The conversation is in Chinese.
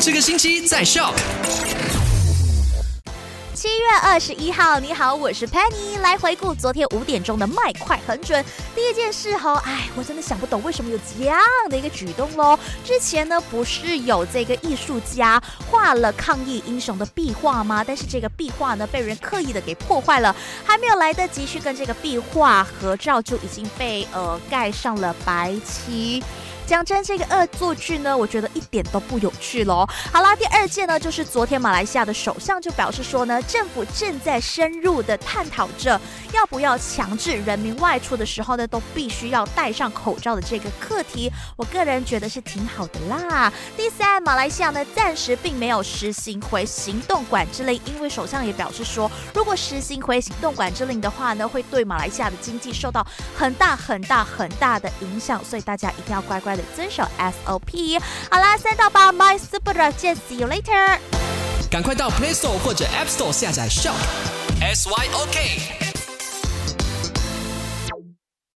这个星期在笑。七月二十一号，你好，我是 Penny，来回顾昨天五点钟的麦快很准。第一件事哈，哎，我真的想不懂为什么有这样的一个举动喽。之前呢，不是有这个艺术家画了抗议英雄的壁画吗？但是这个壁画呢，被人刻意的给破坏了，还没有来得及去跟这个壁画合照，就已经被呃盖上了白漆。讲真，这个恶作剧呢，我觉得一点都不有趣喽。好啦，第二件呢，就是昨天马来西亚的首相就表示说呢，政府正在深入的探讨着要不要强制人民外出的时候呢，都必须要戴上口罩的这个课题。我个人觉得是挺好的啦。第三，马来西亚呢暂时并没有实行回行动管制令，因为首相也表示说，如果实行回行动管制令的话呢，会对马来西亚的经济受到很大很大很大的影响，所以大家一定要乖乖。遵守 SOP。好啦，三到八，My Super 见，See you later。赶快到 Play Store 或者 App Store 下载 Shop S Y O K。